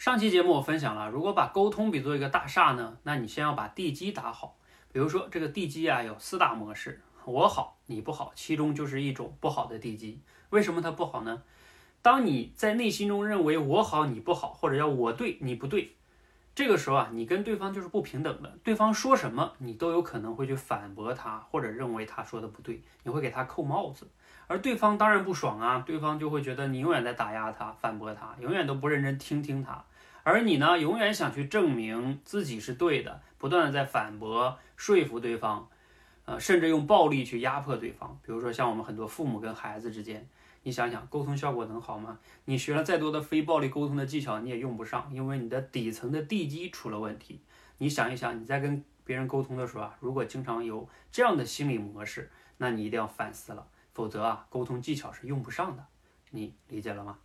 上期节目我分享了，如果把沟通比作一个大厦呢，那你先要把地基打好。比如说这个地基啊有四大模式，我好你不好，其中就是一种不好的地基。为什么它不好呢？当你在内心中认为我好你不好，或者要我对你不对，这个时候啊，你跟对方就是不平等的。对方说什么，你都有可能会去反驳他，或者认为他说的不对，你会给他扣帽子。而对方当然不爽啊，对方就会觉得你永远在打压他、反驳他，永远都不认真听听他。而你呢，永远想去证明自己是对的，不断的在反驳、说服对方，呃，甚至用暴力去压迫对方。比如说，像我们很多父母跟孩子之间，你想想，沟通效果能好吗？你学了再多的非暴力沟通的技巧，你也用不上，因为你的底层的地基出了问题。你想一想，你在跟别人沟通的时候啊，如果经常有这样的心理模式，那你一定要反思了，否则啊，沟通技巧是用不上的。你理解了吗？